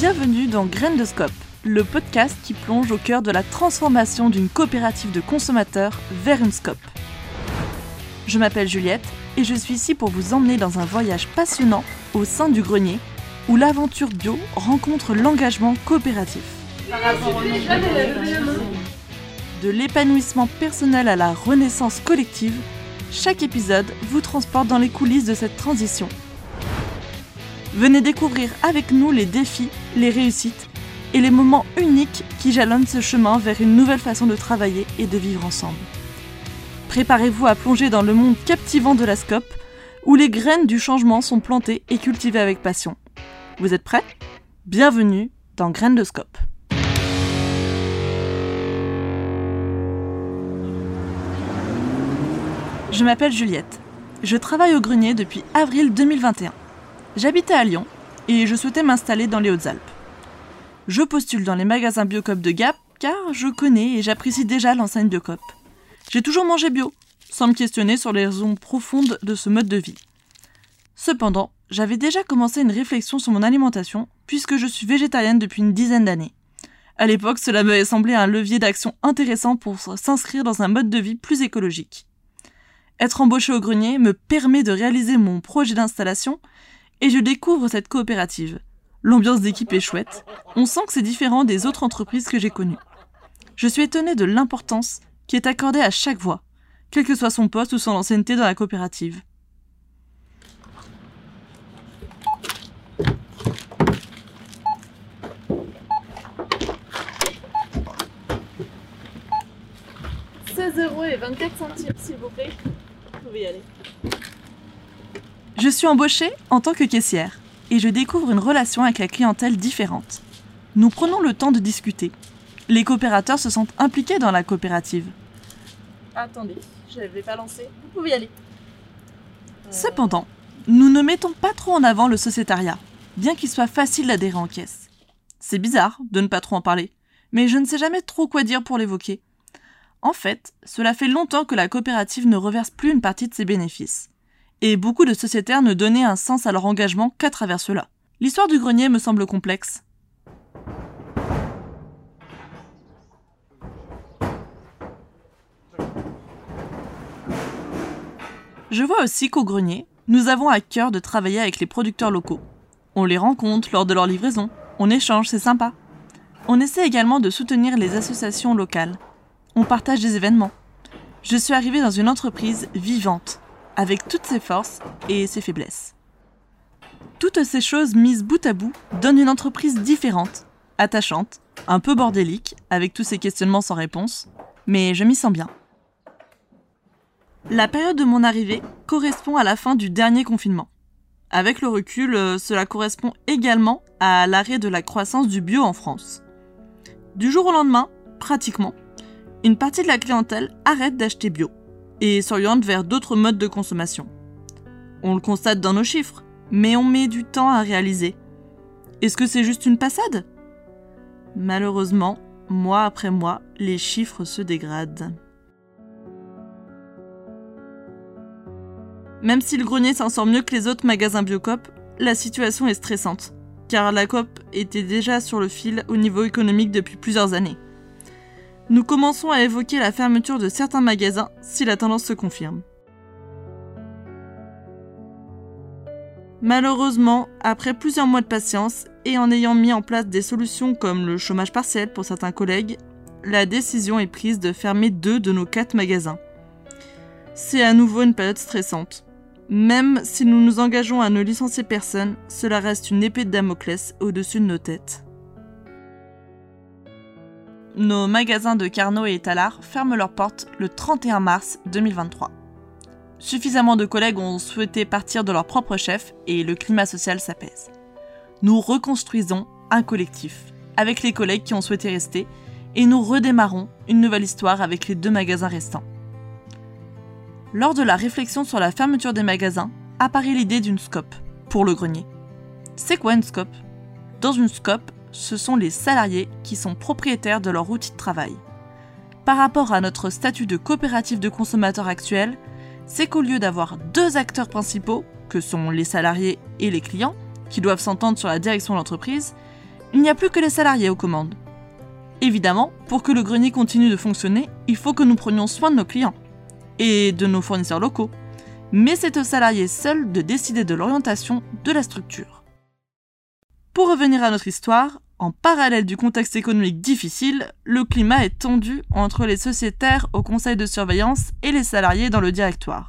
Bienvenue dans Graines de Scope, le podcast qui plonge au cœur de la transformation d'une coopérative de consommateurs vers une scope. Je m'appelle Juliette et je suis ici pour vous emmener dans un voyage passionnant au sein du grenier où l'aventure bio rencontre l'engagement coopératif. De l'épanouissement personnel à la renaissance collective, chaque épisode vous transporte dans les coulisses de cette transition. Venez découvrir avec nous les défis, les réussites et les moments uniques qui jalonnent ce chemin vers une nouvelle façon de travailler et de vivre ensemble. Préparez-vous à plonger dans le monde captivant de la SCOP, où les graines du changement sont plantées et cultivées avec passion. Vous êtes prêts? Bienvenue dans Graines de Scope. Je m'appelle Juliette. Je travaille au grenier depuis avril 2021. J'habitais à Lyon et je souhaitais m'installer dans les Hautes-Alpes. Je postule dans les magasins Biocop de Gap car je connais et j'apprécie déjà l'enseigne Biocop. J'ai toujours mangé bio, sans me questionner sur les raisons profondes de ce mode de vie. Cependant, j'avais déjà commencé une réflexion sur mon alimentation puisque je suis végétarienne depuis une dizaine d'années. À l'époque, cela m'avait semblé un levier d'action intéressant pour s'inscrire dans un mode de vie plus écologique. Être embauché au grenier me permet de réaliser mon projet d'installation et je découvre cette coopérative. L'ambiance d'équipe est chouette, on sent que c'est différent des autres entreprises que j'ai connues. Je suis étonnée de l'importance qui est accordée à chaque voix, quel que soit son poste ou son ancienneté dans la coopérative. « 16 euros et 24 centimes, s'il vous plaît y aller. Je suis embauchée en tant que caissière et je découvre une relation avec la clientèle différente. Nous prenons le temps de discuter. Les coopérateurs se sentent impliqués dans la coopérative. Attendez, je ne vais pas lancer. Vous pouvez y aller. Cependant, nous ne mettons pas trop en avant le sociétariat, bien qu'il soit facile d'adhérer en caisse. C'est bizarre de ne pas trop en parler, mais je ne sais jamais trop quoi dire pour l'évoquer. En fait, cela fait longtemps que la coopérative ne reverse plus une partie de ses bénéfices. Et beaucoup de sociétaires ne donnaient un sens à leur engagement qu'à travers cela. L'histoire du grenier me semble complexe. Je vois aussi qu'au grenier, nous avons à cœur de travailler avec les producteurs locaux. On les rencontre lors de leur livraison, on échange, c'est sympa. On essaie également de soutenir les associations locales, on partage des événements. Je suis arrivée dans une entreprise vivante, avec toutes ses forces et ses faiblesses. Toutes ces choses mises bout à bout donnent une entreprise différente, attachante, un peu bordélique, avec tous ces questionnements sans réponse, mais je m'y sens bien. La période de mon arrivée correspond à la fin du dernier confinement. Avec le recul, euh, cela correspond également à l'arrêt de la croissance du bio en France. Du jour au lendemain, pratiquement, une partie de la clientèle arrête d'acheter bio et s'oriente vers d'autres modes de consommation. On le constate dans nos chiffres, mais on met du temps à réaliser. Est-ce que c'est juste une passade? Malheureusement, mois après mois, les chiffres se dégradent. Même si le grenier s'en sort mieux que les autres magasins Biocop, la situation est stressante, car la COP était déjà sur le fil au niveau économique depuis plusieurs années nous commençons à évoquer la fermeture de certains magasins si la tendance se confirme. Malheureusement, après plusieurs mois de patience et en ayant mis en place des solutions comme le chômage partiel pour certains collègues, la décision est prise de fermer deux de nos quatre magasins. C'est à nouveau une période stressante. Même si nous nous engageons à ne licencier personne, cela reste une épée de Damoclès au-dessus de nos têtes. Nos magasins de Carnot et Talard ferment leurs portes le 31 mars 2023. Suffisamment de collègues ont souhaité partir de leur propre chef et le climat social s'apaise. Nous reconstruisons un collectif avec les collègues qui ont souhaité rester et nous redémarrons une nouvelle histoire avec les deux magasins restants. Lors de la réflexion sur la fermeture des magasins, apparaît l'idée d'une scope pour le grenier. C'est quoi une scope? Dans une scope, ce sont les salariés qui sont propriétaires de leur outil de travail. Par rapport à notre statut de coopérative de consommateurs actuel, c'est qu'au lieu d'avoir deux acteurs principaux, que sont les salariés et les clients, qui doivent s'entendre sur la direction de l'entreprise, il n'y a plus que les salariés aux commandes. Évidemment, pour que le grenier continue de fonctionner, il faut que nous prenions soin de nos clients et de nos fournisseurs locaux. Mais c'est aux salariés seuls de décider de l'orientation de la structure. Pour revenir à notre histoire, en parallèle du contexte économique difficile, le climat est tendu entre les sociétaires au conseil de surveillance et les salariés dans le directoire.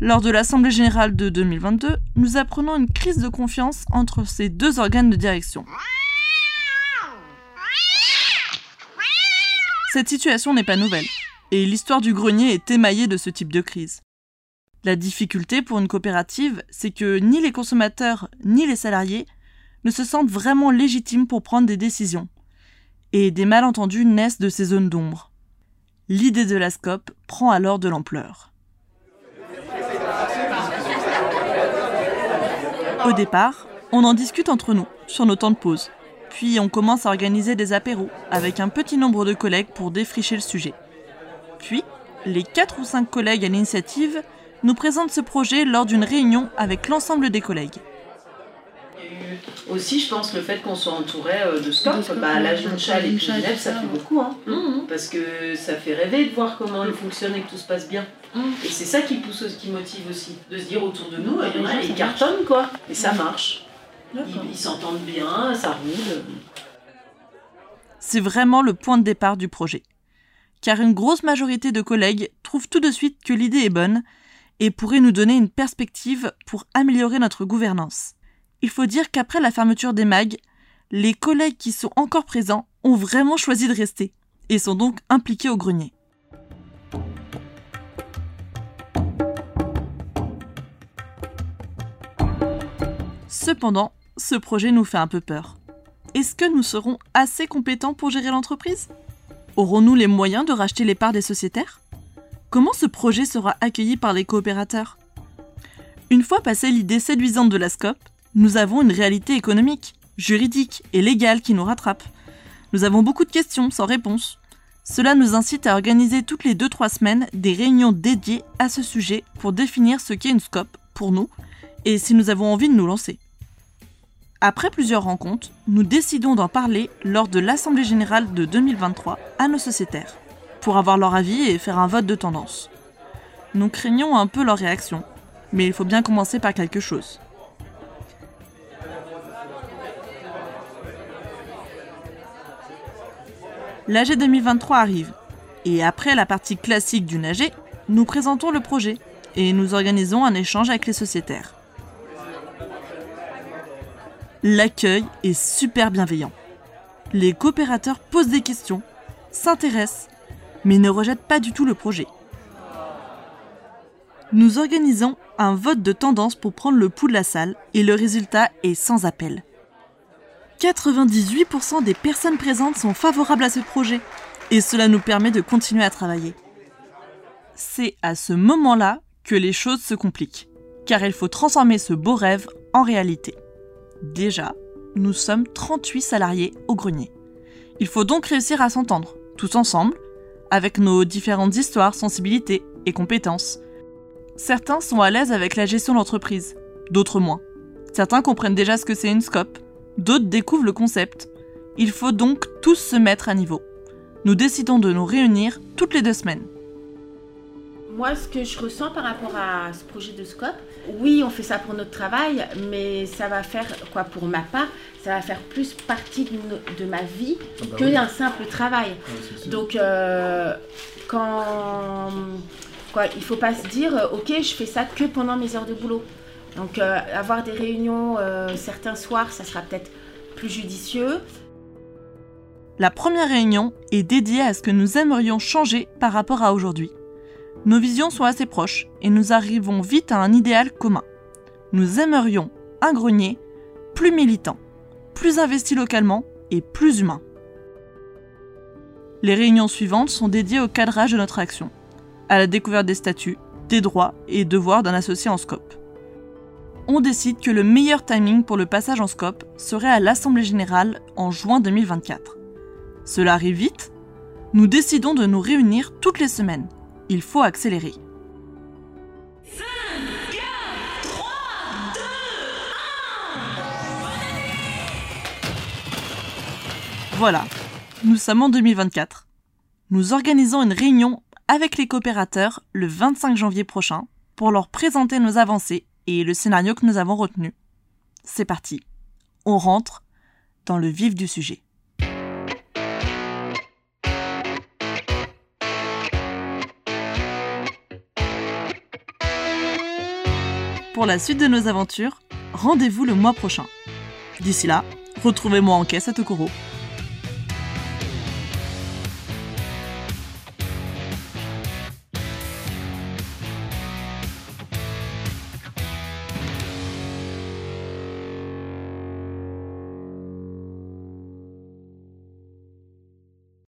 Lors de l'Assemblée générale de 2022, nous apprenons une crise de confiance entre ces deux organes de direction. Cette situation n'est pas nouvelle, et l'histoire du grenier est émaillée de ce type de crise. La difficulté pour une coopérative, c'est que ni les consommateurs ni les salariés se sentent vraiment légitimes pour prendre des décisions. Et des malentendus naissent de ces zones d'ombre. L'idée de la SCOP prend alors de l'ampleur. Au départ, on en discute entre nous, sur nos temps de pause. Puis on commence à organiser des apéros avec un petit nombre de collègues pour défricher le sujet. Puis, les 4 ou 5 collègues à l'initiative nous présentent ce projet lors d'une réunion avec l'ensemble des collègues. Aussi, je pense le fait qu'on soit entouré euh, de SCOP, bah, la Junchal et Genève, ça fait beaucoup. Hein. Mmh. Parce que ça fait rêver de voir comment elle fonctionne et que tout se passe bien. Mmh. Et c'est ça qui pousse, qui motive aussi. De se dire autour de nous, il y en a, ils cartonnent quoi. Et ça marche. Ils s'entendent bien, ça roule. C'est vraiment le point de départ du projet. Car une grosse majorité de collègues trouvent tout de suite que l'idée est bonne et pourrait nous donner une perspective pour améliorer notre gouvernance. Il faut dire qu'après la fermeture des mags, les collègues qui sont encore présents ont vraiment choisi de rester et sont donc impliqués au grenier. Cependant, ce projet nous fait un peu peur. Est-ce que nous serons assez compétents pour gérer l'entreprise? Aurons-nous les moyens de racheter les parts des sociétaires? Comment ce projet sera accueilli par les coopérateurs? Une fois passée l'idée séduisante de la SCOP, nous avons une réalité économique, juridique et légale qui nous rattrape. Nous avons beaucoup de questions sans réponse. Cela nous incite à organiser toutes les 2-3 semaines des réunions dédiées à ce sujet pour définir ce qu'est une SCOP pour nous et si nous avons envie de nous lancer. Après plusieurs rencontres, nous décidons d'en parler lors de l'Assemblée générale de 2023 à nos sociétaires, pour avoir leur avis et faire un vote de tendance. Nous craignons un peu leur réaction, mais il faut bien commencer par quelque chose. L'AG 2023 arrive, et après la partie classique du AG, nous présentons le projet et nous organisons un échange avec les sociétaires. L'accueil est super bienveillant. Les coopérateurs posent des questions, s'intéressent, mais ne rejettent pas du tout le projet. Nous organisons un vote de tendance pour prendre le pouls de la salle et le résultat est sans appel. 98% des personnes présentes sont favorables à ce projet et cela nous permet de continuer à travailler. C'est à ce moment-là que les choses se compliquent, car il faut transformer ce beau rêve en réalité. Déjà, nous sommes 38 salariés au grenier. Il faut donc réussir à s'entendre, tous ensemble, avec nos différentes histoires, sensibilités et compétences. Certains sont à l'aise avec la gestion d'entreprise, d'autres moins. Certains comprennent déjà ce que c'est une scope, d'autres découvrent le concept. Il faut donc tous se mettre à niveau. Nous décidons de nous réunir toutes les deux semaines. Moi, ce que je ressens par rapport à ce projet de scope, oui, on fait ça pour notre travail, mais ça va faire, quoi, pour ma part, ça va faire plus partie de, ma vie ah bah que d'un simple travail. Donc, euh, quand. Quoi, il faut pas se dire, euh, ok, je fais ça que pendant mes heures de boulot. Donc, euh, avoir des réunions certains soirs, ça sera peut-être plus judicieux. La première réunion est dédiée à ce que nous aimerions changer par rapport à aujourd'hui. Nos visions sont assez proches et nous arrivons vite à un idéal commun. Nous aimerions un grenier plus militant, plus investi localement et plus humain. Les réunions suivantes sont dédiées au cadrage de notre action, à la découverte des statuts, des droits et devoirs d'un associé en scope. On décide que le meilleur timing pour le passage en scope serait à l'Assemblée générale en juin 2024. Cela arrive vite Nous décidons de nous réunir toutes les semaines il faut accélérer. 5, 4, 3, 2, 1 Voilà, nous sommes en 2024. Nous organisons une réunion avec les coopérateurs le 25 janvier prochain pour leur présenter nos avancées et le scénario que nous avons retenu. C'est parti, on rentre dans le vif du sujet. Pour la suite de nos aventures, rendez-vous le mois prochain. D'ici là, retrouvez-moi en caisse à Tokoro.